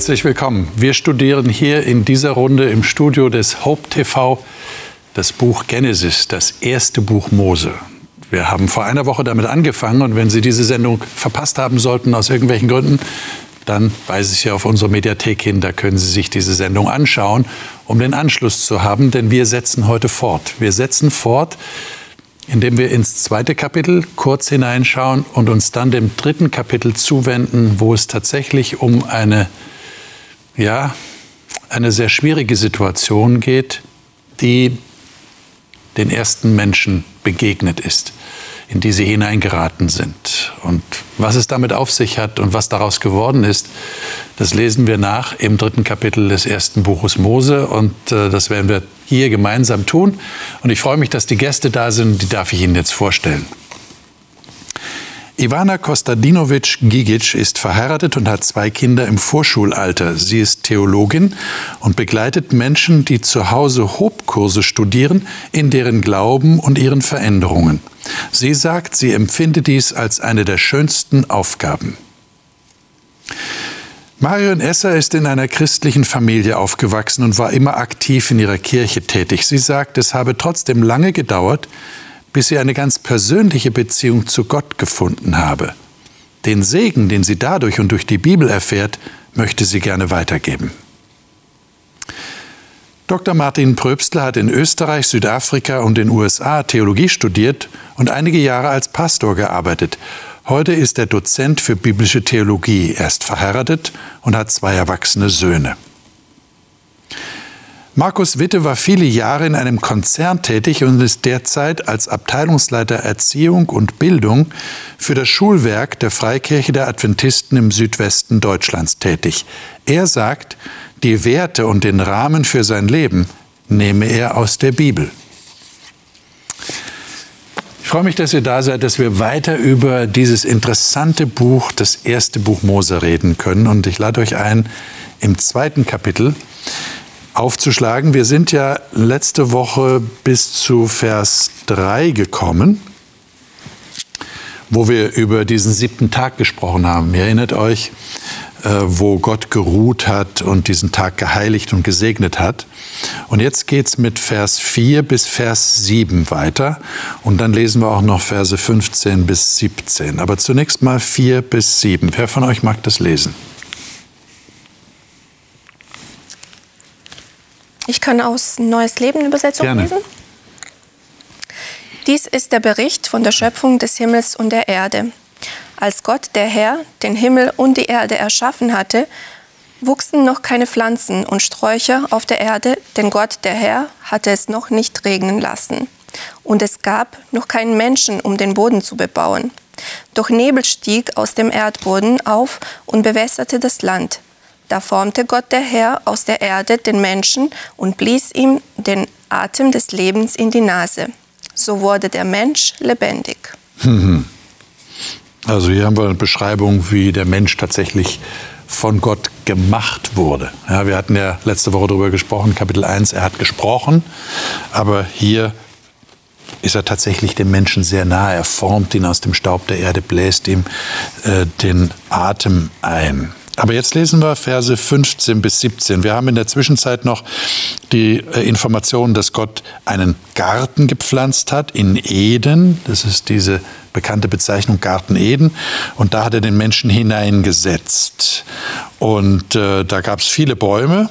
Herzlich willkommen. Wir studieren hier in dieser Runde im Studio des Hope TV das Buch Genesis, das erste Buch Mose. Wir haben vor einer Woche damit angefangen und wenn Sie diese Sendung verpasst haben sollten aus irgendwelchen Gründen, dann weise ich Sie auf unsere Mediathek hin, da können Sie sich diese Sendung anschauen, um den Anschluss zu haben, denn wir setzen heute fort. Wir setzen fort, indem wir ins zweite Kapitel kurz hineinschauen und uns dann dem dritten Kapitel zuwenden, wo es tatsächlich um eine, ja, eine sehr schwierige Situation geht, die den ersten Menschen begegnet ist, in die sie hineingeraten sind. Und was es damit auf sich hat und was daraus geworden ist, das lesen wir nach im dritten Kapitel des ersten Buches Mose. Und äh, das werden wir hier gemeinsam tun. Und ich freue mich, dass die Gäste da sind. Die darf ich Ihnen jetzt vorstellen. Ivana Kostadinovic-Gigic ist verheiratet und hat zwei Kinder im Vorschulalter. Sie ist Theologin und begleitet Menschen, die zu Hause Hobkurse studieren, in deren Glauben und ihren Veränderungen. Sie sagt, sie empfinde dies als eine der schönsten Aufgaben. Marion Esser ist in einer christlichen Familie aufgewachsen und war immer aktiv in ihrer Kirche tätig. Sie sagt, es habe trotzdem lange gedauert, bis sie eine ganz persönliche Beziehung zu Gott gefunden habe. Den Segen, den sie dadurch und durch die Bibel erfährt, möchte sie gerne weitergeben. Dr. Martin Pröbstler hat in Österreich, Südafrika und den USA Theologie studiert und einige Jahre als Pastor gearbeitet. Heute ist er Dozent für biblische Theologie. Er ist verheiratet und hat zwei erwachsene Söhne. Markus Witte war viele Jahre in einem Konzern tätig und ist derzeit als Abteilungsleiter Erziehung und Bildung für das Schulwerk der Freikirche der Adventisten im Südwesten Deutschlands tätig. Er sagt, die Werte und den Rahmen für sein Leben nehme er aus der Bibel. Ich freue mich, dass ihr da seid, dass wir weiter über dieses interessante Buch, das erste Buch Mose, reden können. Und ich lade euch ein, im zweiten Kapitel aufzuschlagen. Wir sind ja letzte Woche bis zu Vers 3 gekommen, wo wir über diesen siebten Tag gesprochen haben. Ihr erinnert euch, äh, wo Gott geruht hat und diesen Tag geheiligt und gesegnet hat. Und jetzt geht es mit Vers 4 bis Vers 7 weiter. Und dann lesen wir auch noch Verse 15 bis 17. Aber zunächst mal 4 bis 7. Wer von euch mag das lesen? Ich kann aus Neues Leben Übersetzung Gerne. lesen. Dies ist der Bericht von der Schöpfung des Himmels und der Erde. Als Gott, der Herr, den Himmel und die Erde erschaffen hatte, wuchsen noch keine Pflanzen und Sträucher auf der Erde, denn Gott, der Herr, hatte es noch nicht regnen lassen. Und es gab noch keinen Menschen, um den Boden zu bebauen. Doch Nebel stieg aus dem Erdboden auf und bewässerte das Land. Da formte Gott der Herr aus der Erde den Menschen und blies ihm den Atem des Lebens in die Nase. So wurde der Mensch lebendig. Also hier haben wir eine Beschreibung, wie der Mensch tatsächlich von Gott gemacht wurde. Ja, wir hatten ja letzte Woche darüber gesprochen, Kapitel 1, er hat gesprochen, aber hier ist er tatsächlich dem Menschen sehr nahe. Er formt ihn aus dem Staub der Erde, bläst ihm äh, den Atem ein. Aber jetzt lesen wir Verse 15 bis 17. Wir haben in der Zwischenzeit noch die äh, Information, dass Gott einen Garten gepflanzt hat in Eden. Das ist diese bekannte Bezeichnung Garten Eden. Und da hat er den Menschen hineingesetzt. Und äh, da gab es viele Bäume.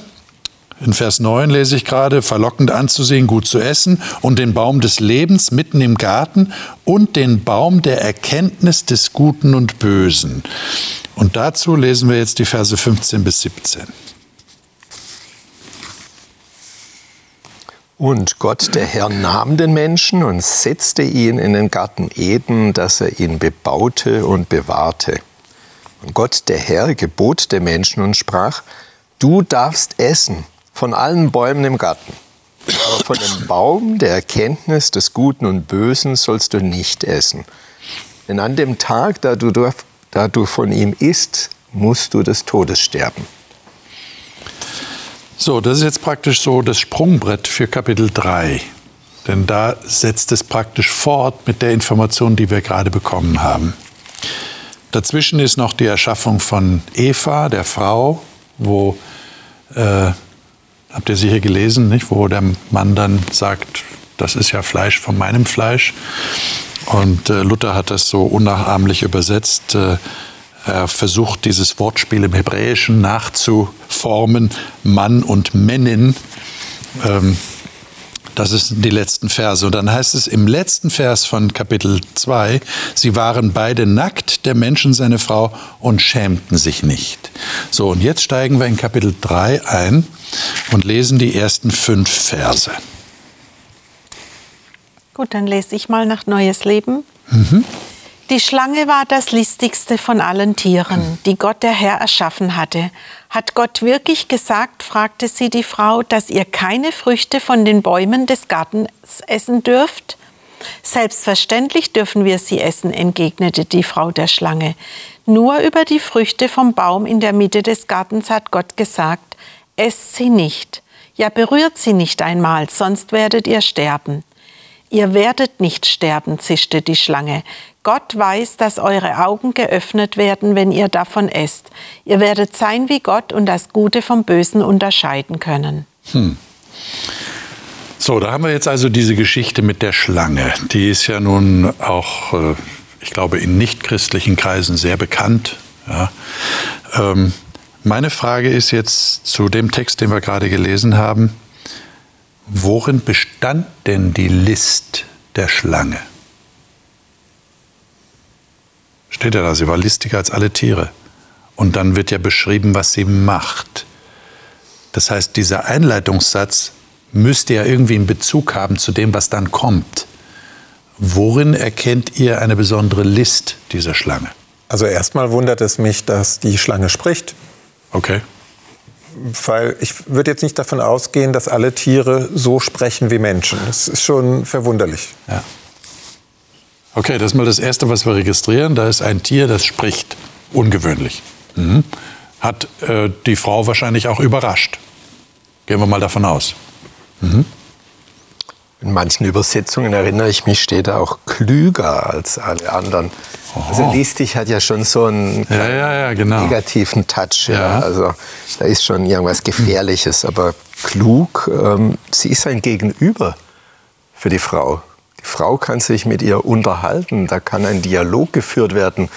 In Vers 9 lese ich gerade, verlockend anzusehen, gut zu essen und den Baum des Lebens mitten im Garten und den Baum der Erkenntnis des Guten und Bösen. Und dazu lesen wir jetzt die Verse 15 bis 17. Und Gott, der Herr, nahm den Menschen und setzte ihn in den Garten Eden, dass er ihn bebaute und bewahrte. Und Gott, der Herr, gebot dem Menschen und sprach, du darfst essen von allen Bäumen im Garten, aber von dem Baum der Erkenntnis des Guten und Bösen sollst du nicht essen. Denn an dem Tag, da du da du von ihm isst, musst du des Todes sterben. So, das ist jetzt praktisch so das Sprungbrett für Kapitel 3. Denn da setzt es praktisch fort mit der Information, die wir gerade bekommen haben. Dazwischen ist noch die Erschaffung von Eva, der Frau, wo, äh, habt ihr sicher gelesen, nicht? wo der Mann dann sagt, das ist ja Fleisch von meinem Fleisch. Und äh, Luther hat das so unnachahmlich übersetzt. Äh, er versucht, dieses Wortspiel im Hebräischen nachzuformen, Mann und Männin. Ähm, das sind die letzten Verse. Und dann heißt es im letzten Vers von Kapitel 2, sie waren beide nackt, der Mensch und seine Frau, und schämten sich nicht. So, und jetzt steigen wir in Kapitel 3 ein und lesen die ersten fünf Verse. Gut, dann lese ich mal nach Neues Leben. Mhm. Die Schlange war das listigste von allen Tieren, die Gott der Herr erschaffen hatte. Hat Gott wirklich gesagt, fragte sie die Frau, dass ihr keine Früchte von den Bäumen des Gartens essen dürft? Selbstverständlich dürfen wir sie essen, entgegnete die Frau der Schlange. Nur über die Früchte vom Baum in der Mitte des Gartens hat Gott gesagt, esst sie nicht. Ja, berührt sie nicht einmal, sonst werdet ihr sterben. Ihr werdet nicht sterben, zischte die Schlange. Gott weiß, dass eure Augen geöffnet werden, wenn ihr davon esst. Ihr werdet sein wie Gott und das Gute vom Bösen unterscheiden können. Hm. So, da haben wir jetzt also diese Geschichte mit der Schlange. Die ist ja nun auch, äh, ich glaube, in nichtchristlichen Kreisen sehr bekannt. Ja. Ähm, meine Frage ist jetzt zu dem Text, den wir gerade gelesen haben. Worin bestand denn die List der Schlange? Steht ja da, sie war listiger als alle Tiere. Und dann wird ja beschrieben, was sie macht. Das heißt, dieser Einleitungssatz müsste ja irgendwie einen Bezug haben zu dem, was dann kommt. Worin erkennt ihr eine besondere List dieser Schlange? Also erstmal wundert es mich, dass die Schlange spricht. Okay weil ich würde jetzt nicht davon ausgehen, dass alle Tiere so sprechen wie Menschen. Das ist schon verwunderlich. Ja. Okay, das ist mal das Erste, was wir registrieren. Da ist ein Tier, das spricht. Ungewöhnlich. Mhm. Hat äh, die Frau wahrscheinlich auch überrascht. Gehen wir mal davon aus. Mhm. In manchen Übersetzungen erinnere ich mich, steht da auch klüger als alle anderen. Oho. Also listig hat ja schon so einen ja, ja, ja, genau. negativen Touch. Ja. Also da ist schon irgendwas Gefährliches. Aber klug, ähm, sie ist ein Gegenüber für die Frau. Die Frau kann sich mit ihr unterhalten, da kann ein Dialog geführt werden.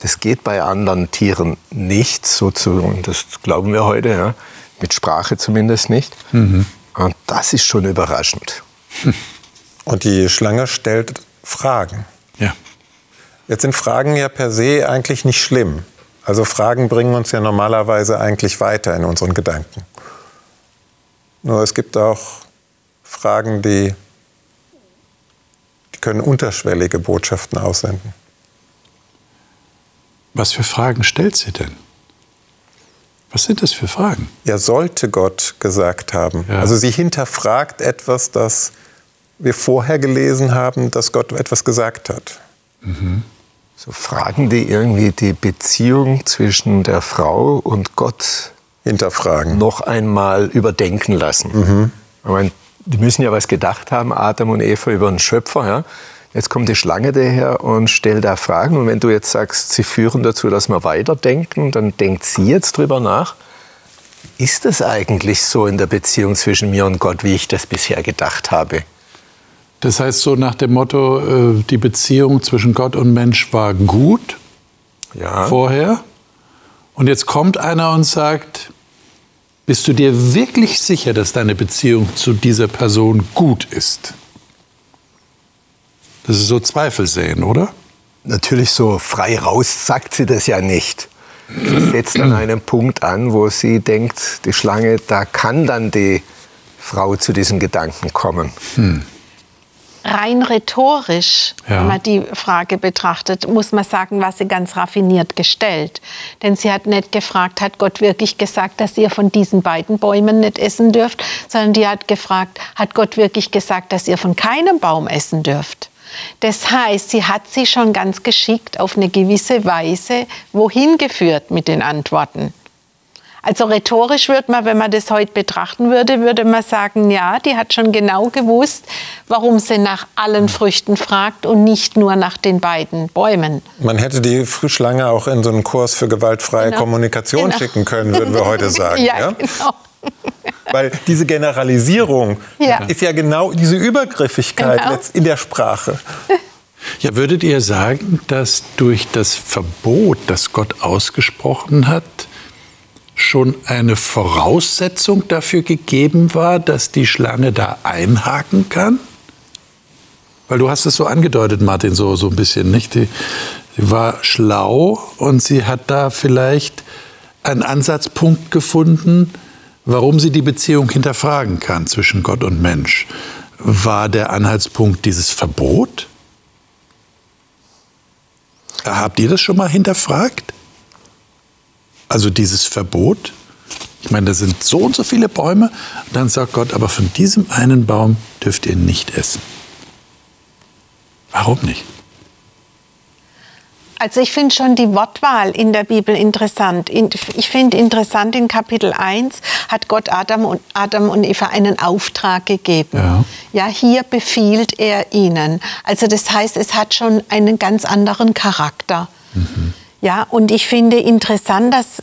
Das geht bei anderen Tieren nicht, so zu, und das glauben wir heute, ja, mit Sprache zumindest nicht. Mhm. Und das ist schon überraschend. Und die Schlange stellt Fragen. Ja. Jetzt sind Fragen ja per se eigentlich nicht schlimm. Also Fragen bringen uns ja normalerweise eigentlich weiter in unseren Gedanken. Nur es gibt auch Fragen, die, die können unterschwellige Botschaften aussenden. Was für Fragen stellt sie denn? Was sind das für Fragen? Ja, sollte Gott gesagt haben. Ja. Also sie hinterfragt etwas, das wir vorher gelesen haben, dass Gott etwas gesagt hat. Mhm. So Fragen, die irgendwie die Beziehung zwischen der Frau und Gott hinterfragen. Noch einmal überdenken lassen. Mhm. Ich meine, die müssen ja was gedacht haben, Adam und Eva, über den Schöpfer. Ja? Jetzt kommt die Schlange daher und stellt da Fragen. Und wenn du jetzt sagst, sie führen dazu, dass wir weiterdenken, dann denkt sie jetzt drüber nach. Ist es eigentlich so in der Beziehung zwischen mir und Gott, wie ich das bisher gedacht habe? Das heißt so nach dem Motto, äh, die Beziehung zwischen Gott und Mensch war gut ja. vorher. Und jetzt kommt einer und sagt, bist du dir wirklich sicher, dass deine Beziehung zu dieser Person gut ist? Das ist so Zweifel sehen, oder? Natürlich so frei raus sagt sie das ja nicht. Sie setzt an einen Punkt an, wo sie denkt, die Schlange, da kann dann die Frau zu diesen Gedanken kommen. Hm rein rhetorisch, ja. wenn man die Frage betrachtet, muss man sagen, war sie ganz raffiniert gestellt. Denn sie hat nicht gefragt, hat Gott wirklich gesagt, dass ihr von diesen beiden Bäumen nicht essen dürft, sondern die hat gefragt, hat Gott wirklich gesagt, dass ihr von keinem Baum essen dürft. Das heißt, sie hat sie schon ganz geschickt auf eine gewisse Weise wohin geführt mit den Antworten. Also rhetorisch würde man, wenn man das heute betrachten würde, würde man sagen, ja, die hat schon genau gewusst, warum sie nach allen Früchten fragt und nicht nur nach den beiden Bäumen. Man hätte die Schlange auch in so einen Kurs für gewaltfreie genau. Kommunikation genau. schicken können, würden wir heute sagen. ja, ja? genau. Weil diese Generalisierung ja. ist ja genau diese Übergriffigkeit genau. in der Sprache. Ja, würdet ihr sagen, dass durch das Verbot, das Gott ausgesprochen hat, schon eine Voraussetzung dafür gegeben war, dass die Schlange da einhaken kann? Weil du hast es so angedeutet, Martin, so, so ein bisschen, nicht? Die, sie war schlau und sie hat da vielleicht einen Ansatzpunkt gefunden, warum sie die Beziehung hinterfragen kann zwischen Gott und Mensch. War der Anhaltspunkt dieses Verbot? Habt ihr das schon mal hinterfragt? Also dieses Verbot? Ich meine, da sind so und so viele Bäume. Und dann sagt Gott, aber von diesem einen Baum dürft ihr nicht essen. Warum nicht? Also ich finde schon die Wortwahl in der Bibel interessant. Ich finde interessant, in Kapitel 1 hat Gott Adam und, Adam und Eva einen Auftrag gegeben. Ja. ja, hier befiehlt er ihnen. Also das heißt, es hat schon einen ganz anderen Charakter. Mhm. Ja, und ich finde interessant, dass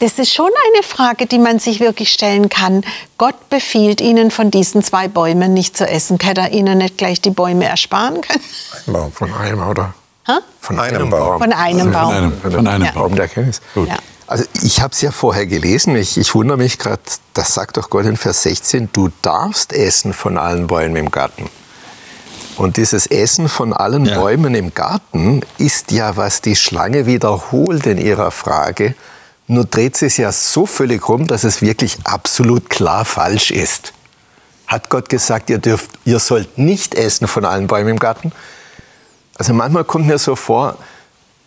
das ist schon eine Frage, die man sich wirklich stellen kann. Gott befiehlt Ihnen, von diesen zwei Bäumen nicht zu essen. Hätte er Ihnen nicht gleich die Bäume ersparen können? Ein Baum von einem, oder? Ha? Von einem Baum. Von einem Baum. Von einem, von einem ja. Baum der Erkenntnis. Ja. Also ich habe es ja vorher gelesen. Ich, ich wundere mich gerade, das sagt doch Gott in Vers 16, du darfst essen von allen Bäumen im Garten. Und dieses Essen von allen ja. Bäumen im Garten ist ja, was die Schlange wiederholt in ihrer Frage. Nur dreht sie es ja so völlig rum, dass es wirklich absolut klar falsch ist. Hat Gott gesagt, ihr, dürft, ihr sollt nicht essen von allen Bäumen im Garten? Also manchmal kommt mir so vor,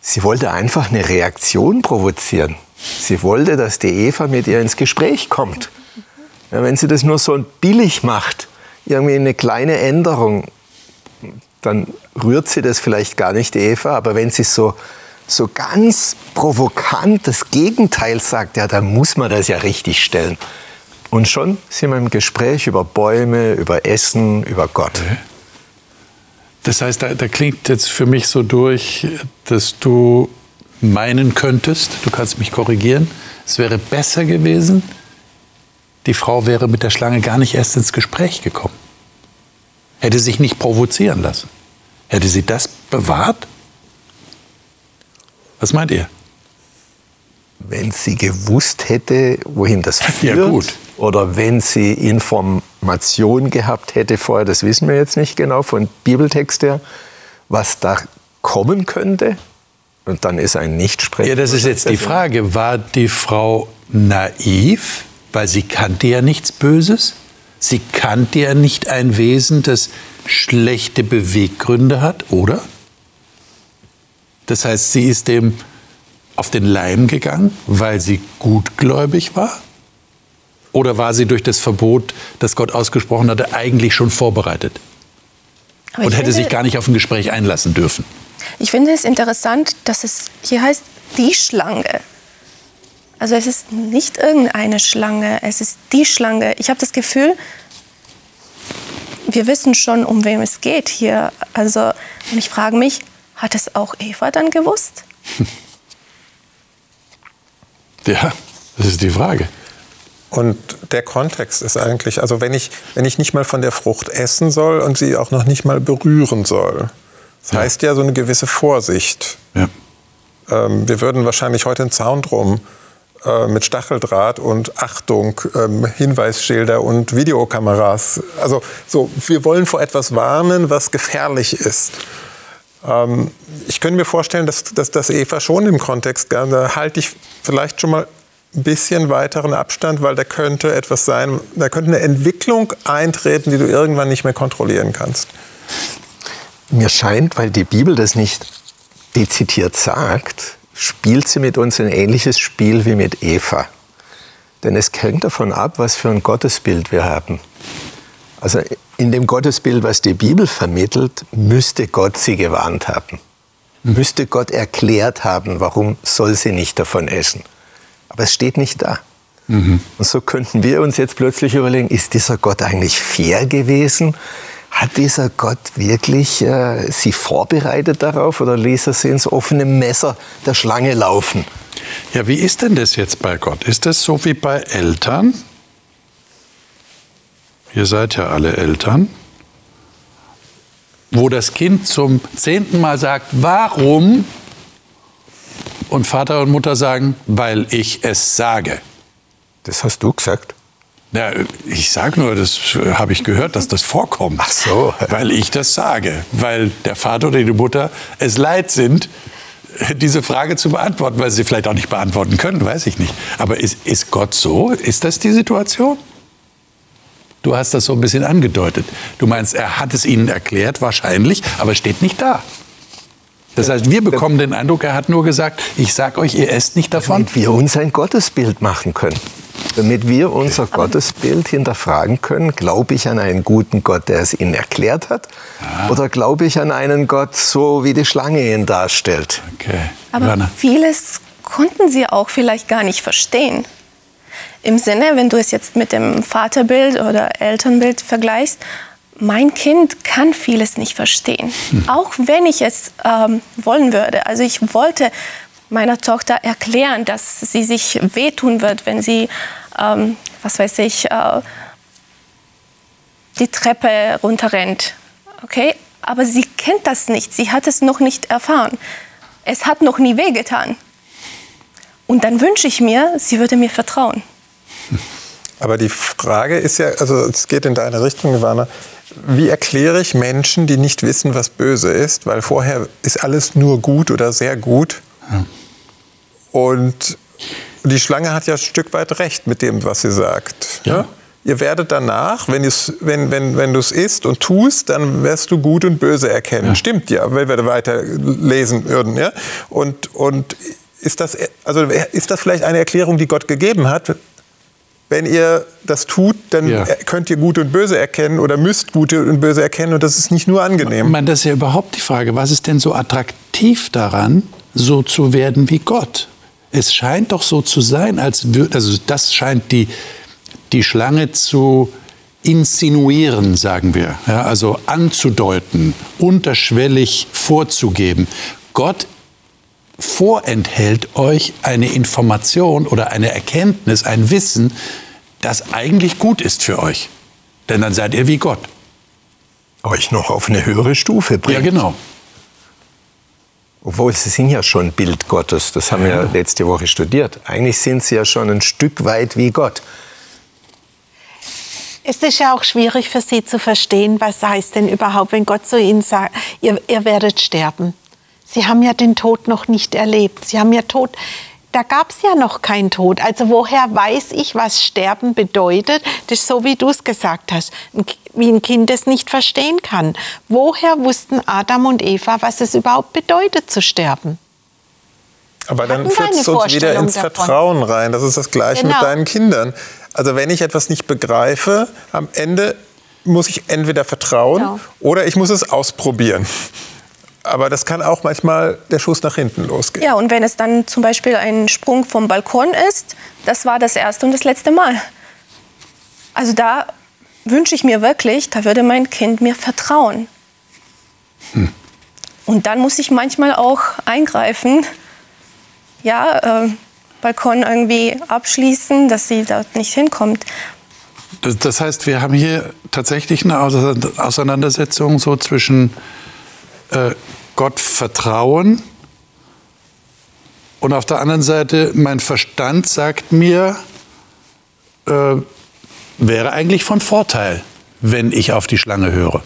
sie wollte einfach eine Reaktion provozieren. Sie wollte, dass die Eva mit ihr ins Gespräch kommt. Ja, wenn sie das nur so billig macht, irgendwie eine kleine Änderung, dann rührt sie das vielleicht gar nicht, Eva. Aber wenn sie so, so ganz provokant das Gegenteil sagt, ja, dann muss man das ja richtig stellen. Und schon sind wir im Gespräch über Bäume, über Essen, über Gott. Das heißt, da, da, klingt jetzt für mich so durch, dass du meinen könntest, du kannst mich korrigieren, es wäre besser gewesen, die Frau wäre mit der Schlange gar nicht erst ins Gespräch gekommen. Hätte sich nicht provozieren lassen. Hätte sie das bewahrt? Was meint ihr? Wenn sie gewusst hätte, wohin das führt, ja, gut. oder wenn sie Information gehabt hätte vorher, das wissen wir jetzt nicht genau, von Bibeltext her, was da kommen könnte, und dann ist ein Nichtsprechen. Ja, das ist jetzt die Frage. War die Frau naiv, weil sie kannte ja nichts Böses? Sie kannte ja nicht ein Wesen, das schlechte Beweggründe hat, oder? Das heißt, sie ist dem auf den Leim gegangen, weil sie gutgläubig war? Oder war sie durch das Verbot, das Gott ausgesprochen hatte, eigentlich schon vorbereitet? Und hätte finde, sich gar nicht auf ein Gespräch einlassen dürfen? Ich finde es interessant, dass es hier heißt, die Schlange. Also es ist nicht irgendeine Schlange, es ist die Schlange. Ich habe das Gefühl, wir wissen schon, um wem es geht hier. Also und ich frage mich, hat es auch Eva dann gewusst? Ja, das ist die Frage. Und der Kontext ist eigentlich, also wenn ich, wenn ich nicht mal von der Frucht essen soll und sie auch noch nicht mal berühren soll, das ja. heißt ja so eine gewisse Vorsicht. Ja. Ähm, wir würden wahrscheinlich heute einen Zaun drum äh, mit Stacheldraht und Achtung, ähm, Hinweisschilder und Videokameras. Also so, wir wollen vor etwas warnen, was gefährlich ist. Ähm, ich könnte mir vorstellen, dass, dass Eva schon im Kontext, da halte ich vielleicht schon mal ein bisschen weiteren Abstand, weil da könnte etwas sein, da könnte eine Entwicklung eintreten, die du irgendwann nicht mehr kontrollieren kannst. Mir scheint, weil die Bibel das nicht dezidiert sagt, spielt sie mit uns ein ähnliches Spiel wie mit Eva. Denn es hängt davon ab, was für ein Gottesbild wir haben. Also in dem Gottesbild, was die Bibel vermittelt, müsste Gott sie gewarnt haben. Müsste Gott erklärt haben, warum soll sie nicht davon essen. Aber es steht nicht da. Mhm. Und so könnten wir uns jetzt plötzlich überlegen, ist dieser Gott eigentlich fair gewesen? Hat dieser Gott wirklich äh, sie vorbereitet darauf oder ließ er sie ins offene Messer der Schlange laufen? Ja, wie ist denn das jetzt bei Gott? Ist das so wie bei Eltern? Ihr seid ja alle Eltern. Wo das Kind zum zehnten Mal sagt, warum? Und Vater und Mutter sagen, weil ich es sage. Das hast du gesagt? Ja, ich sage nur, das habe ich gehört, dass das vorkommt. Ach so. Weil ich das sage. Weil der Vater oder die Mutter es leid sind, diese Frage zu beantworten, weil sie vielleicht auch nicht beantworten können, weiß ich nicht. Aber ist, ist Gott so? Ist das die Situation? Du hast das so ein bisschen angedeutet. Du meinst, er hat es ihnen erklärt, wahrscheinlich, aber es steht nicht da. Das heißt, wir bekommen den Eindruck, er hat nur gesagt, ich sag euch, ihr esst nicht davon. Damit wir uns ein Gottesbild machen können. Damit wir unser Gottesbild hinterfragen können, glaube ich an einen guten Gott, der es ihnen erklärt hat? Ah. Oder glaube ich an einen Gott, so wie die Schlange ihn darstellt? Okay. Aber Johanna. vieles konnten sie auch vielleicht gar nicht verstehen. Im Sinne, wenn du es jetzt mit dem Vaterbild oder Elternbild vergleichst, mein Kind kann vieles nicht verstehen, hm. auch wenn ich es ähm, wollen würde. Also ich wollte meiner Tochter erklären, dass sie sich wehtun wird, wenn sie, ähm, was weiß ich, äh, die Treppe runterrennt. Okay? Aber sie kennt das nicht, sie hat es noch nicht erfahren. Es hat noch nie wehgetan. Und dann wünsche ich mir, sie würde mir vertrauen. Aber die Frage ist ja, also es geht in deine Richtung, Ivana, wie erkläre ich Menschen, die nicht wissen, was böse ist, weil vorher ist alles nur gut oder sehr gut. Ja. Und die Schlange hat ja ein Stück weit recht mit dem, was sie sagt. Ja. Ihr werdet danach, wenn, wenn, wenn, wenn du es isst und tust, dann wirst du gut und böse erkennen. Ja. Stimmt ja, wenn wir weiter lesen würden. Ja? Und, und ist, das, also ist das vielleicht eine Erklärung, die Gott gegeben hat? Wenn ihr das tut, dann ja. könnt ihr Gute und Böse erkennen oder müsst Gute und Böse erkennen und das ist nicht nur angenehm. Man, das ist ja überhaupt die Frage, was ist denn so attraktiv daran, so zu werden wie Gott? Es scheint doch so zu sein, als würde, also das scheint die, die Schlange zu insinuieren, sagen wir, ja, also anzudeuten, unterschwellig vorzugeben. Gott vorenthält euch eine Information oder eine Erkenntnis, ein Wissen, das eigentlich gut ist für euch. Denn dann seid ihr wie Gott. Euch noch auf eine höhere Stufe bringt. Ja, genau. Obwohl sie sind ja schon Bild Gottes, das haben ja. wir letzte Woche studiert. Eigentlich sind sie ja schon ein Stück weit wie Gott. Es ist ja auch schwierig für sie zu verstehen, was heißt denn überhaupt, wenn Gott zu ihnen sagt, ihr, ihr werdet sterben. Sie haben ja den Tod noch nicht erlebt. Sie haben ja Tod. Da gab es ja noch keinen Tod. Also woher weiß ich, was Sterben bedeutet? Das ist so, wie du es gesagt hast, wie ein Kind es nicht verstehen kann. Woher wussten Adam und Eva, was es überhaupt bedeutet zu sterben? Aber dann führt es uns wieder ins davon. Vertrauen rein. Das ist das Gleiche genau. mit deinen Kindern. Also wenn ich etwas nicht begreife, am Ende muss ich entweder vertrauen genau. oder ich muss es ausprobieren. Aber das kann auch manchmal der Schuss nach hinten losgehen. Ja, und wenn es dann zum Beispiel ein Sprung vom Balkon ist, das war das erste und das letzte Mal. Also da wünsche ich mir wirklich, da würde mein Kind mir vertrauen. Hm. Und dann muss ich manchmal auch eingreifen, ja, äh, Balkon irgendwie abschließen, dass sie dort nicht hinkommt. Das, heißt, wir haben hier tatsächlich eine Auseinandersetzung so zwischen äh, Gott vertrauen und auf der anderen Seite mein Verstand sagt mir, äh, wäre eigentlich von Vorteil, wenn ich auf die Schlange höre.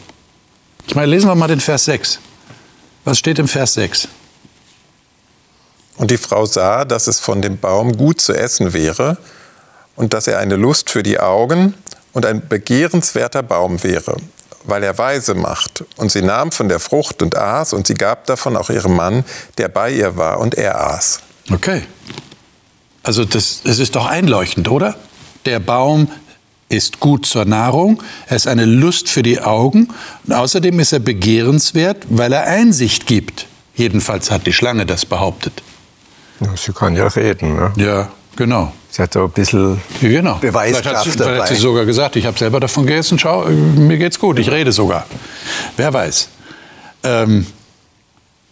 Ich meine, lesen wir mal den Vers 6. Was steht im Vers 6? Und die Frau sah, dass es von dem Baum gut zu essen wäre und dass er eine Lust für die Augen und ein begehrenswerter Baum wäre, weil er weise macht. Und sie nahm von der Frucht und aß, und sie gab davon auch ihrem Mann, der bei ihr war, und er aß. Okay. Also das, das ist doch einleuchtend, oder? Der Baum ist gut zur Nahrung, er ist eine Lust für die Augen und außerdem ist er begehrenswert, weil er Einsicht gibt. Jedenfalls hat die Schlange das behauptet. Ja, sie kann ja reden. Ne? Ja, Genau. Sie hat so ein bisschen genau. Beweiskraft vielleicht hat, sie, dabei. vielleicht hat sie sogar gesagt, ich habe selber davon gegessen, schau, mir geht's gut, ich rede sogar. Wer weiß. Ähm,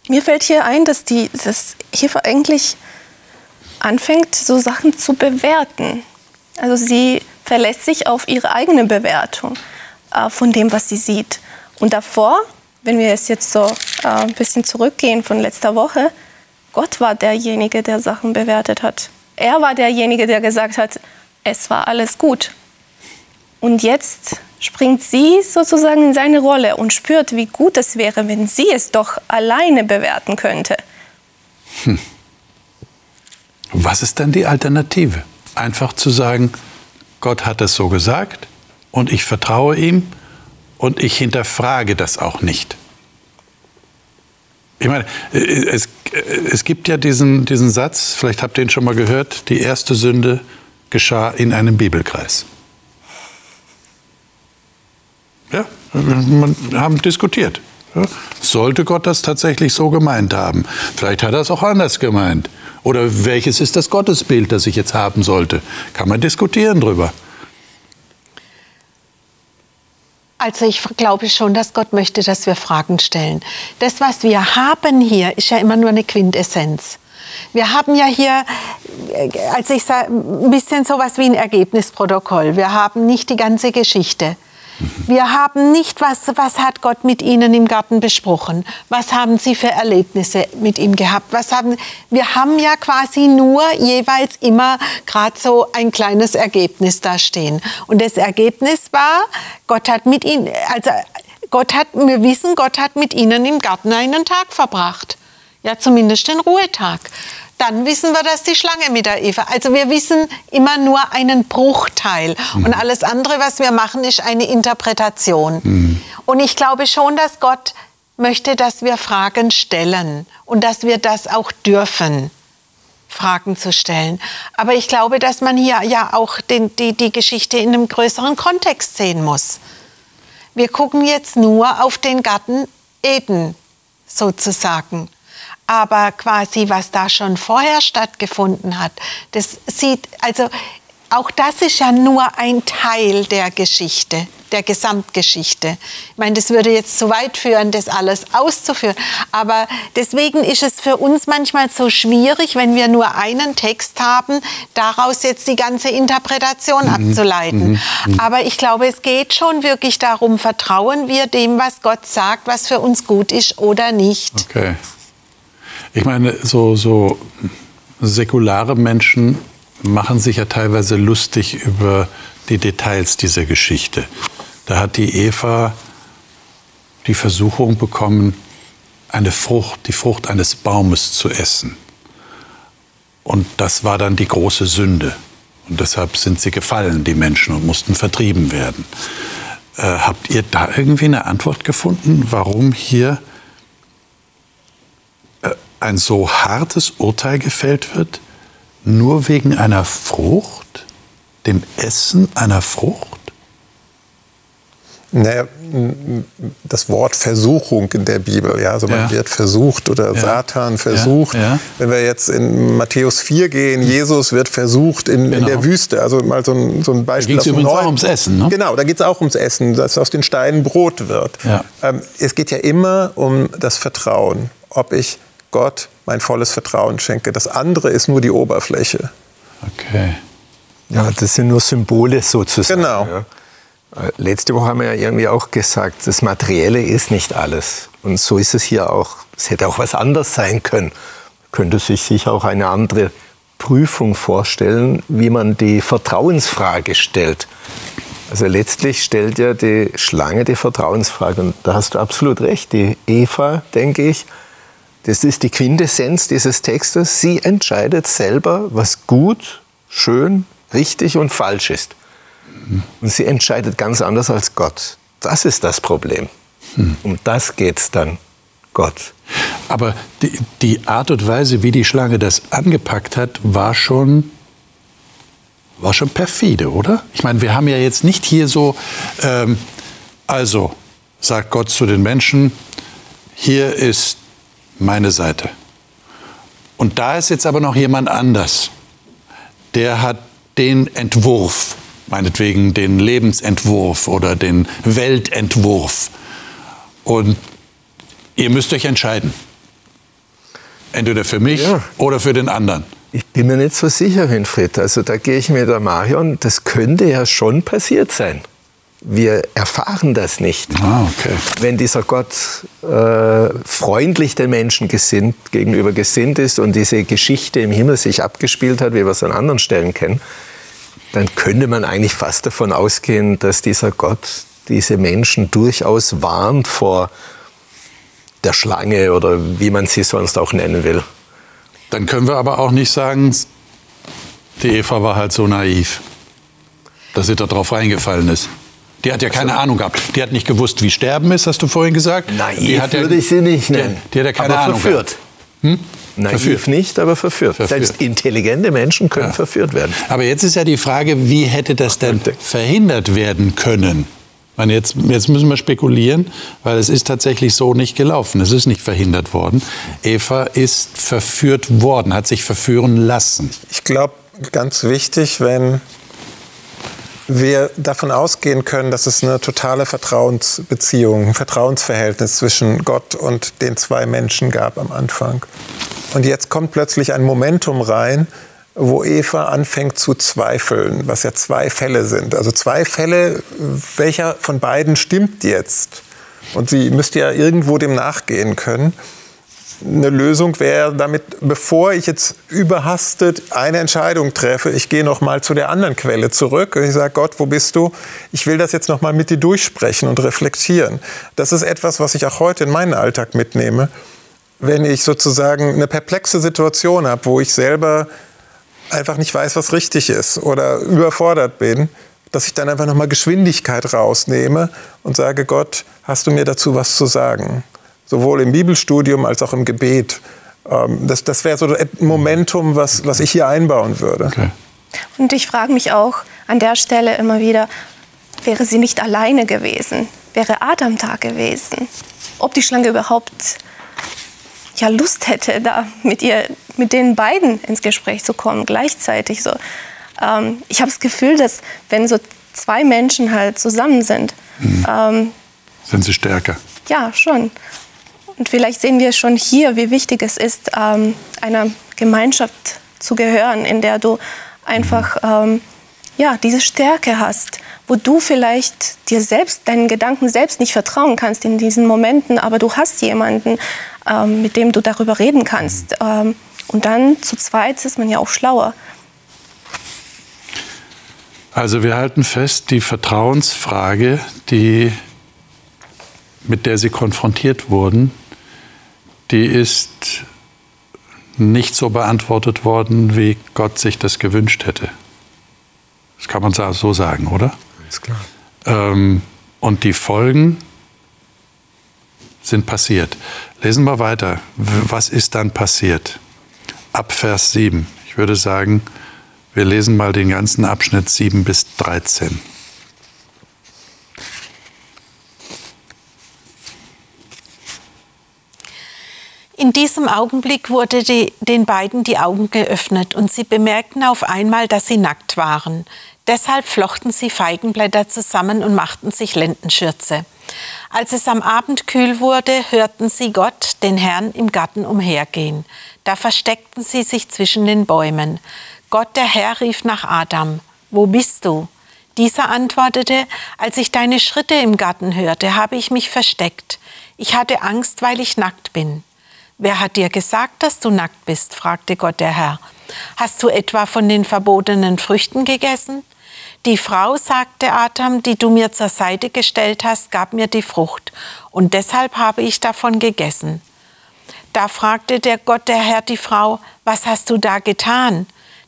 Mir fällt hier ein, dass die dass hier eigentlich anfängt, so Sachen zu bewerten. Also sie verlässt sich auf ihre eigene Bewertung äh, von dem, was sie sieht. Und davor, wenn wir es jetzt so äh, ein bisschen zurückgehen von letzter Woche, Gott war derjenige, der Sachen bewertet hat. Er war derjenige, der gesagt hat, es war alles gut. Und jetzt springt sie sozusagen in seine Rolle und spürt, wie gut es wäre, wenn sie es doch alleine bewerten könnte. was ist dann die Alternative? Einfach zu sagen, Gott hat es so gesagt und ich vertraue ihm und ich hinterfrage das auch nicht. Ich meine, äh, es, äh, es gibt ja diesen, diesen Satz, vielleicht habt ihr ihn schon mal gehört, die erste Sünde geschah in einem Bibelkreis. Ja, wir haben diskutiert. Ja, sollte Gott das tatsächlich so gemeint haben? Vielleicht hat er es auch anders gemeint. Oder welches ist das Gottesbild, das ich jetzt haben sollte? Kann man diskutieren drüber. Also ich glaube schon, dass Gott möchte, dass wir Fragen stellen. Das, was wir haben hier, ist ja immer nur eine Quintessenz. Wir haben ja hier, also ich sage, ein bisschen sowas wie ein Ergebnisprotokoll. Wir haben nicht die ganze Geschichte. Wir haben nicht, was, was hat Gott mit Ihnen im Garten besprochen? Was haben Sie für Erlebnisse mit ihm gehabt? Was haben, wir haben ja quasi nur jeweils immer gerade so ein kleines Ergebnis da stehen. Und das Ergebnis war, Gott hat mit Ihnen, also Gott hat, wir wissen, Gott hat mit Ihnen im Garten einen Tag verbracht. Ja, zumindest den Ruhetag dann wissen wir, dass die Schlange mit der Eva. Also wir wissen immer nur einen Bruchteil. Mhm. Und alles andere, was wir machen, ist eine Interpretation. Mhm. Und ich glaube schon, dass Gott möchte, dass wir Fragen stellen und dass wir das auch dürfen. Fragen zu stellen. Aber ich glaube, dass man hier ja auch den, die, die Geschichte in einem größeren Kontext sehen muss. Wir gucken jetzt nur auf den Garten Eden sozusagen aber quasi was da schon vorher stattgefunden hat, das sieht, also auch das ist ja nur ein Teil der Geschichte, der Gesamtgeschichte. Ich meine, das würde jetzt zu weit führen, das alles auszuführen. Aber deswegen ist es für uns manchmal so schwierig, wenn wir nur einen Text haben, daraus jetzt die ganze Interpretation mhm. abzuleiten. Mhm. mhm. Aber ich glaube, es geht schon wirklich darum, vertrauen wir dem, was Gott sagt, was für uns gut ist oder nicht. Okay. Ich meine, so, so säkulare Menschen machen sich ja teilweise lustig über die Details dieser Geschichte. Da hat die Eva die Versuchung bekommen, eine Frucht, die Frucht eines Baumes zu essen. Und das war dann die große Sünde. Und deshalb sind sie gefallen, die Menschen, und mussten vertrieben werden. Äh, habt ihr da irgendwie eine Antwort gefunden, warum hier ein so hartes Urteil gefällt wird, nur wegen einer Frucht, dem Essen einer Frucht? Naja, das Wort Versuchung in der Bibel, ja, also man ja. wird versucht oder ja. Satan versucht. Ja. Wenn wir jetzt in Matthäus 4 gehen, Jesus wird versucht in, genau. in der genau. Wüste, also mal so ein, so ein Beispiel. Da geht es übrigens auch ums Essen, ne? Genau, da geht es auch ums Essen, dass aus den Steinen Brot wird. Ähm, es geht ja immer um das Vertrauen, ob ich Gott mein volles Vertrauen schenke. Das andere ist nur die Oberfläche. Okay. Ja, das sind nur Symbole sozusagen. Genau. Ja. Äh, letzte Woche haben wir ja irgendwie auch gesagt, das Materielle ist nicht alles. Und so ist es hier auch. Es hätte auch was anderes sein können. Könnte sich sicher auch eine andere Prüfung vorstellen, wie man die Vertrauensfrage stellt. Also letztlich stellt ja die Schlange die Vertrauensfrage. Und da hast du absolut recht. Die Eva, denke ich, das ist die Quintessenz dieses Textes. Sie entscheidet selber, was gut, schön, richtig und falsch ist. Und sie entscheidet ganz anders als Gott. Das ist das Problem. Um das geht es dann Gott. Aber die, die, Art und Weise, wie die Schlange das angepackt hat, war schon, war schon perfide, oder? Ich meine, wir haben ja jetzt nicht hier so, ähm, also sagt Gott zu den Menschen, hier ist meine Seite. Und da ist jetzt aber noch jemand anders. der hat den Entwurf, meinetwegen den Lebensentwurf oder den Weltentwurf. Und ihr müsst euch entscheiden. Entweder für mich ja. oder für den anderen. Ich bin mir nicht so sicher, Winfried. Also da gehe ich mit der Marion, das könnte ja schon passiert sein. Wir erfahren das nicht. Ah, okay. Wenn dieser Gott äh, freundlich den Menschen gesinnt, gegenüber gesinnt ist und diese Geschichte im Himmel sich abgespielt hat, wie wir es an anderen Stellen kennen, dann könnte man eigentlich fast davon ausgehen, dass dieser Gott diese Menschen durchaus warnt vor der Schlange oder wie man sie sonst auch nennen will. Dann können wir aber auch nicht sagen, die Eva war halt so naiv, dass sie da drauf reingefallen ist. Die hat ja keine also, Ahnung gehabt. Die hat nicht gewusst, wie Sterben ist, hast du vorhin gesagt. Naiv die hat würde ja, ich sie nicht nennen. Die, die hat ja keine aber Ahnung verführt. Hm? Naiv verführt. nicht, aber verführt. verführt. Selbst intelligente Menschen können ja. verführt werden. Aber jetzt ist ja die Frage, wie hätte das denn verhindert werden können? meine, jetzt, jetzt müssen wir spekulieren, weil es ist tatsächlich so nicht gelaufen. Es ist nicht verhindert worden. Eva ist verführt worden, hat sich verführen lassen. Ich glaube, ganz wichtig, wenn wir davon ausgehen können, dass es eine totale Vertrauensbeziehung, ein Vertrauensverhältnis zwischen Gott und den zwei Menschen gab am Anfang. Und jetzt kommt plötzlich ein Momentum rein, wo Eva anfängt zu zweifeln, was ja zwei Fälle sind. Also zwei Fälle, welcher von beiden stimmt jetzt? Und sie müsste ja irgendwo dem nachgehen können. Eine Lösung wäre damit, bevor ich jetzt überhastet eine Entscheidung treffe, ich gehe noch mal zu der anderen Quelle zurück und ich sage, Gott, wo bist du? Ich will das jetzt noch mal mit dir durchsprechen und reflektieren. Das ist etwas, was ich auch heute in meinen Alltag mitnehme. Wenn ich sozusagen eine perplexe Situation habe, wo ich selber einfach nicht weiß, was richtig ist oder überfordert bin, dass ich dann einfach nochmal Geschwindigkeit rausnehme und sage, Gott, hast du mir dazu was zu sagen? Sowohl im Bibelstudium als auch im Gebet. Ähm, das, das wäre so ein Momentum, was, was ich hier einbauen würde. Okay. Und ich frage mich auch an der Stelle immer wieder, wäre sie nicht alleine gewesen? Wäre Adam da gewesen? Ob die Schlange überhaupt ja Lust hätte, da mit ihr, mit den beiden ins Gespräch zu kommen gleichzeitig. So, ähm, ich habe das Gefühl, dass wenn so zwei Menschen halt zusammen sind, mhm. ähm, sind sie stärker. Ja, schon. Und vielleicht sehen wir schon hier, wie wichtig es ist, ähm, einer Gemeinschaft zu gehören, in der du einfach mhm. ähm, ja, diese Stärke hast, wo du vielleicht dir selbst, deinen Gedanken selbst nicht vertrauen kannst in diesen Momenten, aber du hast jemanden, ähm, mit dem du darüber reden kannst. Ähm, und dann zu zweit ist man ja auch schlauer. Also wir halten fest, die Vertrauensfrage, die, mit der Sie konfrontiert wurden, die ist nicht so beantwortet worden, wie Gott sich das gewünscht hätte. Das kann man so sagen, oder? Ist klar. Ähm, und die Folgen sind passiert. Lesen wir weiter. Was ist dann passiert? Ab Vers 7. Ich würde sagen, wir lesen mal den ganzen Abschnitt 7 bis 13. In diesem Augenblick wurde die, den beiden die Augen geöffnet und sie bemerkten auf einmal, dass sie nackt waren. Deshalb flochten sie Feigenblätter zusammen und machten sich Lendenschürze. Als es am Abend kühl wurde, hörten sie Gott, den Herrn, im Garten umhergehen. Da versteckten sie sich zwischen den Bäumen. Gott, der Herr, rief nach Adam, Wo bist du? Dieser antwortete, Als ich deine Schritte im Garten hörte, habe ich mich versteckt. Ich hatte Angst, weil ich nackt bin. Wer hat dir gesagt, dass du nackt bist? fragte Gott der Herr. Hast du etwa von den verbotenen Früchten gegessen? Die Frau, sagte Adam, die du mir zur Seite gestellt hast, gab mir die Frucht, und deshalb habe ich davon gegessen. Da fragte der Gott, der Herr, die Frau, was hast du da getan?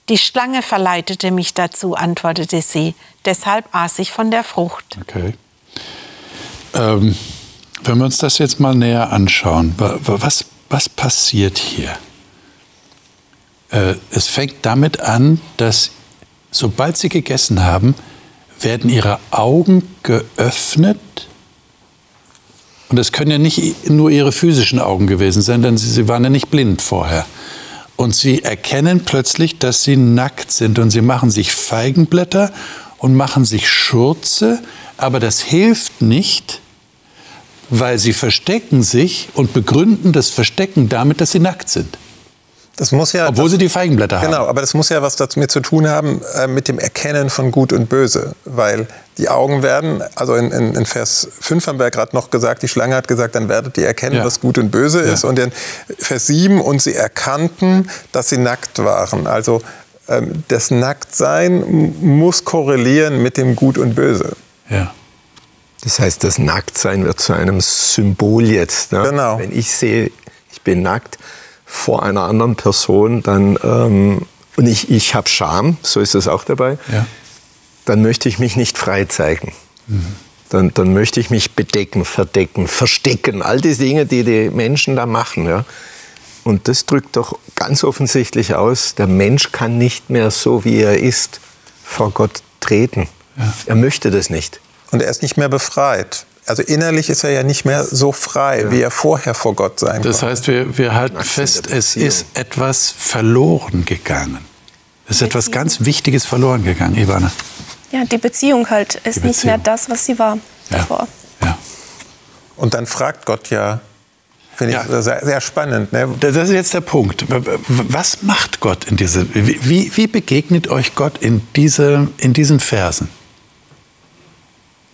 Die Schlange verleitete mich dazu, antwortete sie. Deshalb aß ich von der Frucht. Okay. Ähm, wenn wir uns das jetzt mal näher anschauen, was, was passiert hier? Äh, es fängt damit an, dass sobald sie gegessen haben, werden ihre Augen geöffnet. Und es können ja nicht nur ihre physischen Augen gewesen sein, denn sie, waren ja nicht blind vorher. und sie erkennen plötzlich, dass sie nackt sind und sie machen sich Feigenblätter und machen sich Schurze, aber das hilft nicht, weil sie verstecken sich und begründen das Verstecken damit, dass sie nackt sind. Ja, Obwohl das, sie die Feigenblätter haben. Genau, aber das muss ja was damit zu tun haben äh, mit dem Erkennen von Gut und Böse. Weil die Augen werden, also in, in, in Vers 5 haben wir gerade noch gesagt, die Schlange hat gesagt, dann werdet ihr erkennen, Ja. was Gut und Böse Ja. ist. Und in Vers 7, und sie erkannten, dass sie nackt waren. Also ähm, das Nacktsein muss korrelieren mit dem Gut und Böse. Ja. Das heißt, das Nacktsein wird zu einem Symbol jetzt. Ne? Genau. Wenn ich sehe, ich bin nackt vor einer anderen Person, dann ähm, und ich, ich habe Scham, so ist es auch dabei, Ja. dann möchte ich mich nicht frei zeigen. Dann, dann möchte ich mich bedecken, verdecken, verstecken, all die Dinge, die die Menschen da machen. Ja? Und das drückt doch ganz offensichtlich aus, der Mensch kann nicht mehr so, wie er ist, vor Gott treten. Er möchte das nicht. Und er ist nicht mehr befreit. Also innerlich ist er ja nicht mehr so frei, wie er vorher vor Gott sein Das konnte. heißt, wir, wir halten fest, es Beziehung. ist etwas verloren gegangen. Es ist etwas ganz Wichtiges verloren gegangen, Ivana. Ja, die Beziehung halt ist Die nicht mehr Beziehung. das, was sie war Ja. davor. ja. Und dann fragt Gott ja, finde ich Ja. sehr, sehr spannend. Ne? Das ist jetzt der Punkt. Was macht Gott in diese, wie, wie begegnet euch Gott in, diese, in diesen Versen?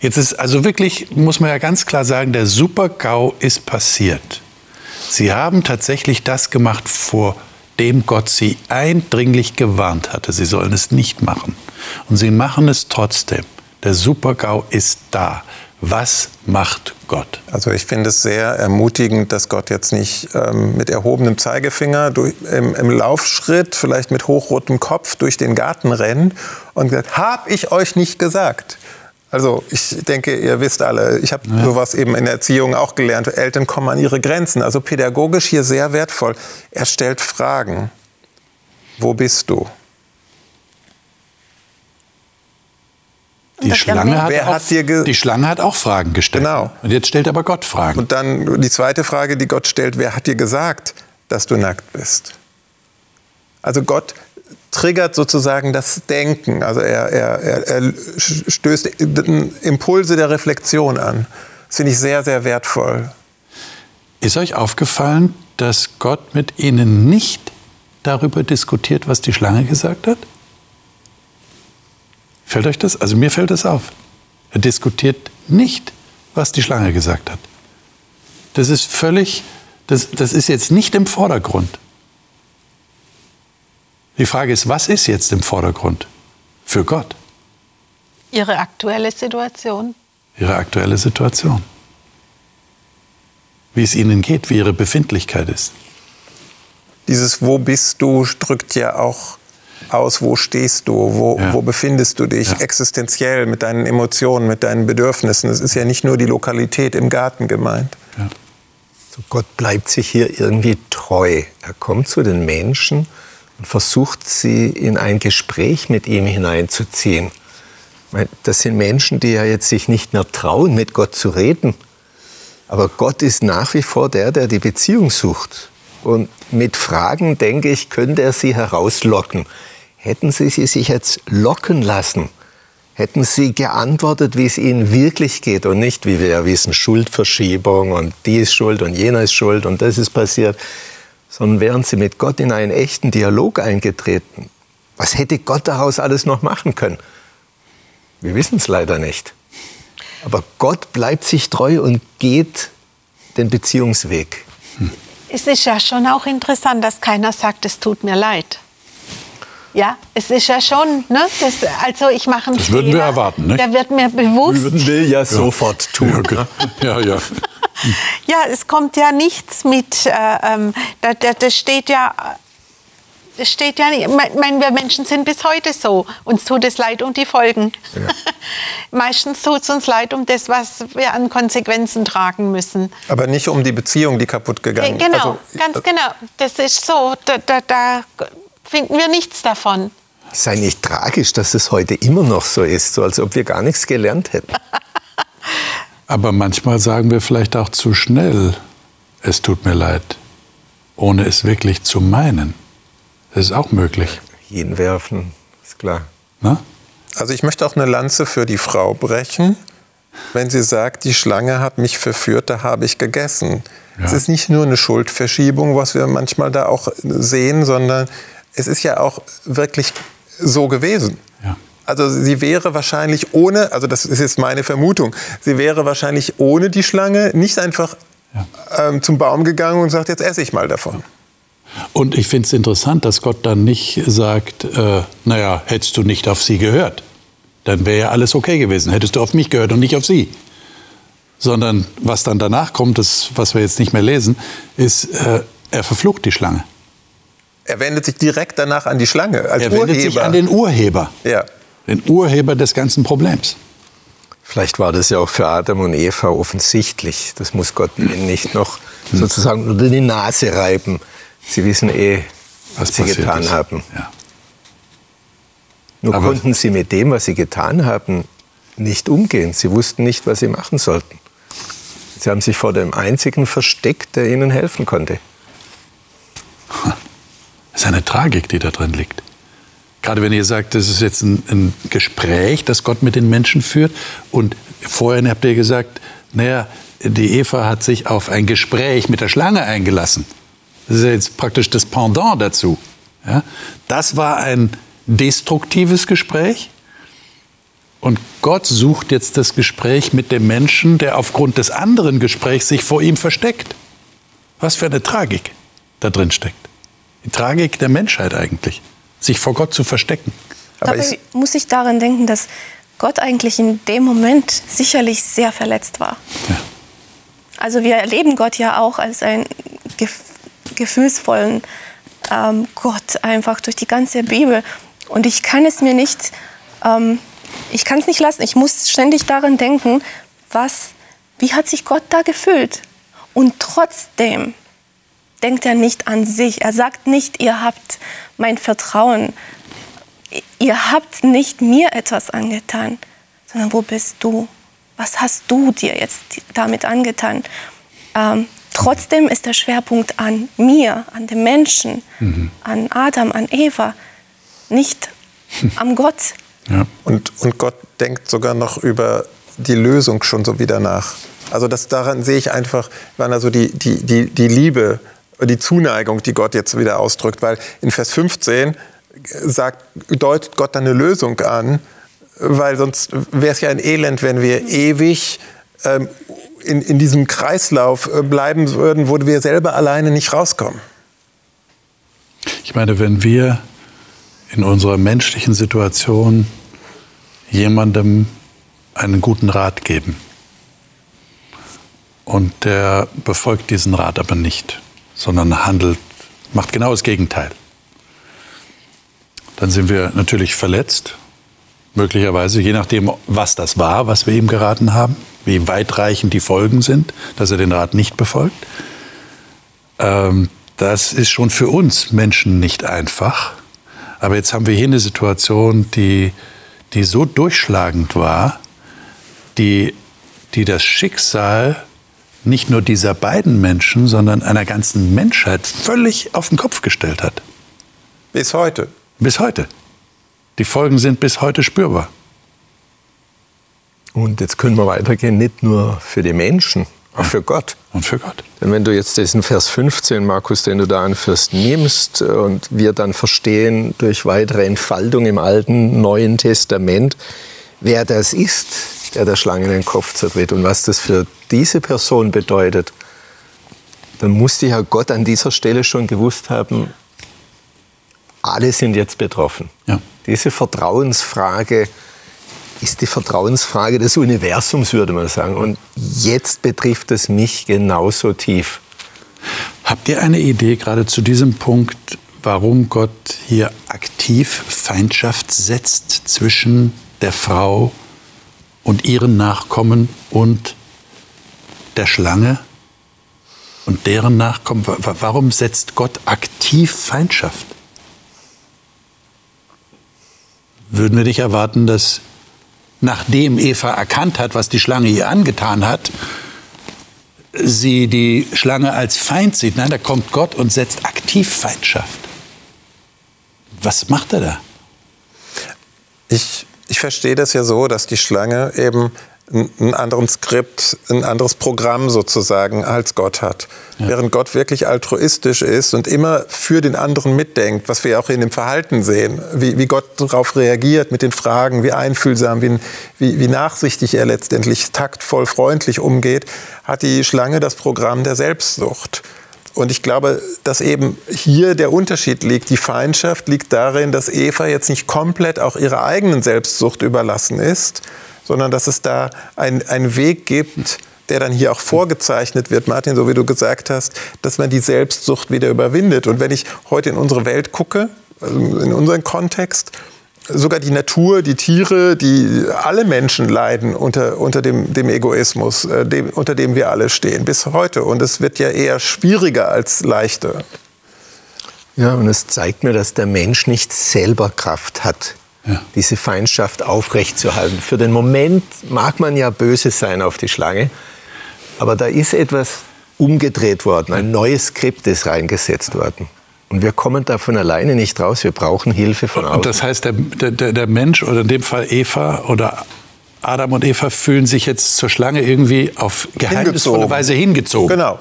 Jetzt ist also wirklich, muss man ja ganz klar sagen, der Super-GAU ist passiert. Sie haben tatsächlich das gemacht, vor dem Gott sie eindringlich gewarnt hatte. Sie sollen es nicht machen. Und sie machen es trotzdem. Der Super-GAU ist da. Was macht Gott? Also ich finde es sehr ermutigend, dass Gott jetzt nicht ähm, mit erhobenem Zeigefinger durch, im, im Laufschritt, vielleicht mit hochrotem Kopf durch den Garten rennt und sagt, hab ich euch nicht gesagt. Also ich denke, ihr wisst alle, ich habe sowas eben in der Erziehung auch gelernt. Eltern kommen an ihre Grenzen. Also pädagogisch hier sehr wertvoll. Er stellt Fragen. Wo bist du? Die Schlange, ja hat Wer auch, hat die Schlange hat auch Fragen gestellt. Genau. Und jetzt stellt aber Gott Fragen. Und dann die zweite Frage, die Gott stellt, wer hat dir gesagt, dass du nackt bist? Also Gott triggert sozusagen das Denken. Also er, er, er, stößt Impulse der Reflexion an. Das finde ich sehr, sehr wertvoll. Ist euch aufgefallen, dass Gott mit ihnen nicht darüber diskutiert, was die Schlange gesagt hat? Fällt euch das? Also mir fällt das auf. Er diskutiert nicht, was die Schlange gesagt hat. Das ist völlig, das, das ist jetzt nicht im Vordergrund. Die Frage ist, was ist jetzt im Vordergrund für Gott? Ihre aktuelle Situation. Ihre aktuelle Situation. Wie es ihnen geht, wie ihre Befindlichkeit ist. Dieses Wo bist du drückt ja auch aus, wo stehst du, wo, Ja. wo befindest du dich Ja. existenziell mit deinen Emotionen, mit deinen Bedürfnissen. Es ist ja nicht nur die Lokalität im Garten gemeint. Ja. So Gott bleibt sich hier irgendwie treu. Er kommt zu den Menschen und versucht sie in ein Gespräch mit ihm hineinzuziehen. Das sind Menschen, die ja jetzt sich nicht mehr trauen, mit Gott zu reden. Aber Gott ist nach wie vor der, der die Beziehung sucht. Und mit Fragen, denke ich, könnte er sie herauslocken. Hätten sie sie sich jetzt locken lassen, hätten sie geantwortet, wie es ihnen wirklich geht und nicht, wie wir ja wissen, Schuldverschiebung und die ist schuld und jener ist schuld und das ist passiert, sondern wären sie mit Gott in einen echten Dialog eingetreten. Was hätte Gott daraus alles noch machen können? Wir wissen es leider nicht. Aber Gott bleibt sich treu und geht den Beziehungsweg. Es ist ja schon auch interessant, dass keiner sagt, es tut mir leid. Ja, es ist ja schon, ne? Das, also ich mache einen Das würden wir Fehler, erwarten, nicht? Der wird mir bewusst. will ja sofort Ja, okay. ja, ja. Ja, es kommt ja nichts mit, äh, ähm, da, da, das steht ja, das steht ja nicht, ich meine, wir Menschen sind bis heute so, uns tut es leid um die Folgen. Meistens tut es uns leid um das, was wir an Konsequenzen tragen müssen. Aber nicht um die Beziehung, die kaputt gegangen ist. Genau, Also, ganz genau. Das ist so, da, da, da finden wir nichts davon. Es ist eigentlich tragisch, dass es heute immer noch so ist, so als ob wir gar nichts gelernt hätten. Aber manchmal sagen wir vielleicht auch zu schnell, es tut mir leid, ohne es wirklich zu meinen. Das ist auch möglich. Hinwerfen, ist klar. Na? Also ich möchte auch eine Lanze für die Frau brechen, wenn sie sagt, die Schlange hat mich verführt, da habe ich gegessen. Es ist nicht nur eine Schuldverschiebung, was wir manchmal da auch sehen, sondern es ist ja auch wirklich so gewesen. Ja. Also sie wäre wahrscheinlich ohne, also das ist jetzt meine Vermutung, sie wäre wahrscheinlich ohne die Schlange nicht einfach ähm, zum Baum gegangen und sagt, jetzt esse ich mal davon. Und ich finde es interessant, dass Gott dann nicht sagt, äh, naja, hättest du nicht auf sie gehört, dann wäre ja alles okay gewesen. Hättest du auf mich gehört und nicht auf sie. Sondern was dann danach kommt, das, was wir jetzt nicht mehr lesen, ist, äh, er verflucht die Schlange. Er wendet sich direkt danach an die Schlange als Er Urheber. wendet sich an den Urheber, ja. Den Urheber des ganzen Problems. Vielleicht war das ja auch für Adam und Eva offensichtlich. Das muss Gott ihnen nicht noch sozusagen unter die Nase reiben. Sie wissen eh, was, sie passiert getan ist. haben. Ja. Nur Aber- konnten sie mit dem, was sie getan haben, nicht umgehen. Sie wussten nicht, was sie machen sollten. Sie haben sich vor dem einzigen versteckt, der ihnen helfen konnte. Das ist eine Tragik, die da drin liegt. Gerade wenn ihr sagt, das ist jetzt ein, ein Gespräch, das Gott mit den Menschen führt. Und vorhin habt ihr gesagt, naja, die Eva hat sich auf ein Gespräch mit der Schlange eingelassen. Das ist ja jetzt praktisch das Pendant dazu. Ja? Das war ein destruktives Gespräch. Und Gott sucht jetzt das Gespräch mit dem Menschen, der aufgrund des anderen Gesprächs sich vor ihm versteckt. Was für eine Tragik da drin steckt. Die Tragik der Menschheit eigentlich, sich vor Gott zu verstecken. Aber Dabei muss ich daran denken, dass Gott eigentlich in dem Moment sicherlich sehr verletzt war. Ja. Also wir erleben Gott ja auch als einen gef gefühlsvollen ähm, Gott einfach durch die ganze Bibel. Und ich kann es mir nicht, ähm, ich kann es nicht lassen. Ich muss ständig daran denken, was, wie hat sich Gott da gefühlt? Und trotzdem denkt er nicht an sich. Er sagt nicht, ihr habt mein Vertrauen. Ihr habt nicht mir etwas angetan, sondern wo bist du? Was hast du dir jetzt damit angetan? Ähm, trotzdem ist der Schwerpunkt an mir, an dem Menschen, an Adam, an Eva, nicht am Gott. Ja. und, und Gott denkt sogar noch über die Lösung schon so wieder nach. Also das, daran sehe ich einfach, wann also die, die, die, die Liebe, die Zuneigung, die Gott jetzt wieder ausdrückt. Weil in Vers 15 sagt, deutet Gott eine Lösung an, weil sonst wäre es ja ein Elend, wenn wir ewig ähm, in, in diesem Kreislauf äh, bleiben würden, wo wir selber alleine nicht rauskommen. Ich meine, wenn wir in unserer menschlichen Situation jemandem einen guten Rat geben und der befolgt diesen Rat aber nicht, sondern handelt, macht genau das Gegenteil, dann sind wir natürlich verletzt, möglicherweise, je nachdem, was das war, was wir ihm geraten haben, wie weitreichend die Folgen sind, dass er den Rat nicht befolgt. Ähm, das ist schon für uns Menschen nicht einfach. Aber jetzt haben wir hier eine Situation, die, die so durchschlagend war, die, die das Schicksal nicht nur dieser beiden Menschen, sondern einer ganzen Menschheit völlig auf den Kopf gestellt hat. Bis heute. Bis heute. Die Folgen sind bis heute spürbar. Und jetzt können wir weitergehen, nicht nur für die Menschen, auch für Gott. Und für Gott. Denn wenn du jetzt diesen Vers 15, Markus, den du da anführst, nimmst und wir dann verstehen durch weitere Entfaltung im Alten, Neuen Testament, wer das ist, der der Schlange in den Kopf zertritt und was das für diese Person bedeutet, dann musste ja Gott an dieser Stelle schon gewusst haben, alle sind jetzt betroffen. Ja. Diese Vertrauensfrage ist die Vertrauensfrage des Universums, würde man sagen. Und jetzt betrifft es mich genauso tief. Habt ihr eine Idee gerade zu diesem Punkt, warum Gott hier aktiv Feindschaft setzt zwischen der Frau und ihren Nachkommen und der Schlange und deren Nachkommen? Wa- wa- Warum setzt Gott aktiv Feindschaft? Würden wir nicht erwarten, dass nachdem Eva erkannt hat, was die Schlange ihr angetan hat, sie die Schlange als Feind sieht. Nein, da kommt Gott und setzt aktiv Feindschaft. Was macht er da? Ich, ich verstehe das ja so, dass die Schlange eben ein anderes Skript, ein anderes Programm sozusagen als Gott hat. Ja. Während Gott wirklich altruistisch ist und immer für den anderen mitdenkt, was wir auch in dem Verhalten sehen, wie, wie Gott darauf reagiert mit den Fragen, wie einfühlsam, wie, wie, wie nachsichtig er letztendlich taktvoll, freundlich umgeht, hat die Schlange das Programm der Selbstsucht. Und ich glaube, dass eben hier der Unterschied liegt. Die Feindschaft liegt darin, dass Eva jetzt nicht komplett auch ihrer eigenen Selbstsucht überlassen ist, sondern dass es da einen Weg gibt, der dann hier auch vorgezeichnet wird, Martin, so wie du gesagt hast, dass man die Selbstsucht wieder überwindet. Und wenn ich heute in unsere Welt gucke, also in unseren Kontext, sogar die Natur, die Tiere, die alle Menschen leiden unter, unter dem, dem Egoismus, äh, dem, unter dem wir alle stehen, bis heute. Und es wird ja eher schwieriger als leichter. Ja, und es zeigt mir, dass der Mensch nicht selber Kraft hat, ja. diese Feindschaft aufrechtzuerhalten. Für den Moment mag man ja böse sein auf die Schlange, aber da ist etwas umgedreht worden, ein neues Skript ist reingesetzt worden. Und wir kommen da von alleine nicht raus, wir brauchen Hilfe von außen. Und das heißt, der, der, der Mensch oder in dem Fall Eva oder Adam und Eva fühlen sich jetzt zur Schlange irgendwie auf geheimnisvolle hingezogen. Weise hingezogen. Genau.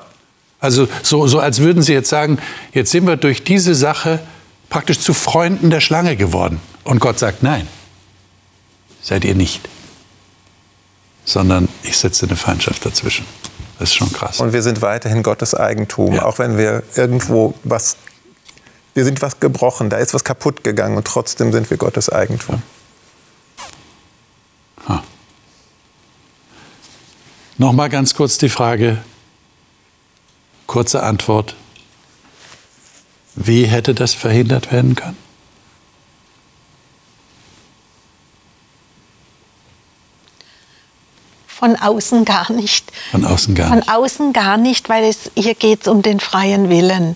Also so, so als würden sie jetzt sagen, jetzt sind wir durch diese Sache praktisch zu Freunden der Schlange geworden. Und Gott sagt, nein, seid ihr nicht. Sondern ich setze eine Feindschaft dazwischen. Das ist schon krass. Und wir sind weiterhin Gottes Eigentum, ja. auch wenn wir irgendwo was, wir sind was gebrochen, da ist was kaputt gegangen und trotzdem sind wir Gottes Eigentum. Ja. Nochmal ganz kurz die Frage, kurze Antwort. Wie hätte das verhindert werden können? Von außen gar nicht. Von außen gar nicht. Von außen gar nicht, weil es hier geht es um den freien Willen.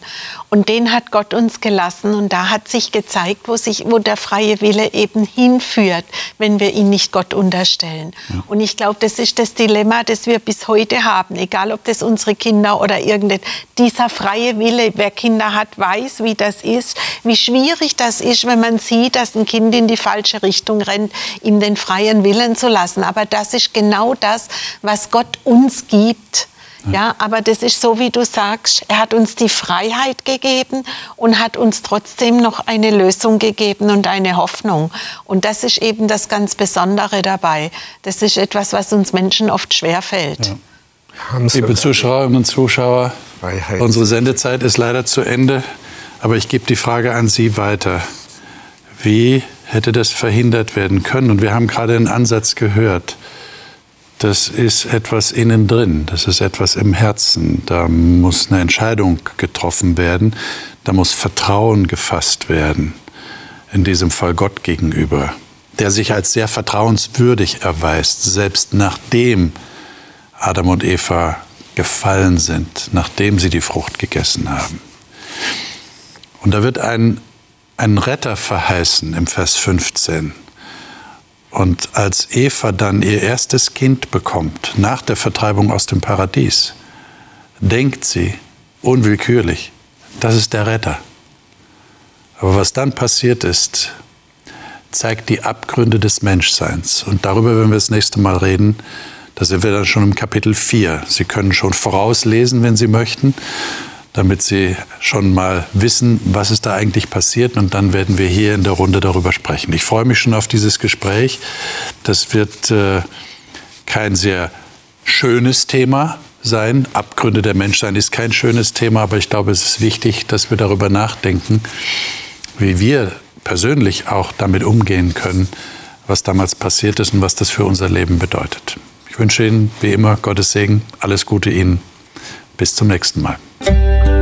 Und den hat Gott uns gelassen. Und da hat sich gezeigt, wo, sich, wo der freie Wille eben hinführt, wenn wir ihn nicht Gott unterstellen. Ja. Und ich glaube, das ist das Dilemma, das wir bis heute haben. Egal, ob das unsere Kinder oder irgendetwas. Dieser freie Wille, wer Kinder hat, weiß, wie das ist. Wie schwierig das ist, wenn man sieht, dass ein Kind in die falsche Richtung rennt, ihm den freien Willen zu lassen. Aber das ist genau das, was Gott uns gibt ja, aber das ist so, wie du sagst, er hat uns die Freiheit gegeben und hat uns trotzdem noch eine Lösung gegeben und eine Hoffnung. Und das ist eben das ganz Besondere dabei. Das ist etwas, was uns Menschen oft schwerfällt. Ja. Liebe Zuschauerinnen und Zuschauer, Freiheit. unsere Sendezeit ist leider zu Ende, aber ich gebe die Frage an Sie weiter. Wie hätte das verhindert werden können? Und wir haben gerade einen Ansatz gehört das ist etwas innen drin, das ist etwas im Herzen. Da muss eine Entscheidung getroffen werden, da muss Vertrauen gefasst werden, in diesem Fall Gott gegenüber, der sich als sehr vertrauenswürdig erweist, selbst nachdem Adam und Eva gefallen sind, nachdem sie die Frucht gegessen haben. Und da wird ein, ein Retter verheißen im Vers 15. Und als Eva dann ihr erstes Kind bekommt, nach der Vertreibung aus dem Paradies, denkt sie unwillkürlich, das ist der Retter. Aber was dann passiert ist, zeigt die Abgründe des Menschseins. Und darüber werden wir das nächste Mal reden. Da sind wir dann schon im Kapitel 4. Sie können schon vorauslesen, wenn Sie möchten damit Sie schon mal wissen, was ist da eigentlich passiert. Und dann werden wir hier in der Runde darüber sprechen. Ich freue mich schon auf dieses Gespräch. Das wird äh, kein sehr schönes Thema sein. Abgründe der Menschsein ist kein schönes Thema, aber ich glaube, es ist wichtig, dass wir darüber nachdenken, wie wir persönlich auch damit umgehen können, was damals passiert ist und was das für unser Leben bedeutet. Ich wünsche Ihnen wie immer Gottes Segen, alles Gute Ihnen. Bis zum nächsten Mal. Música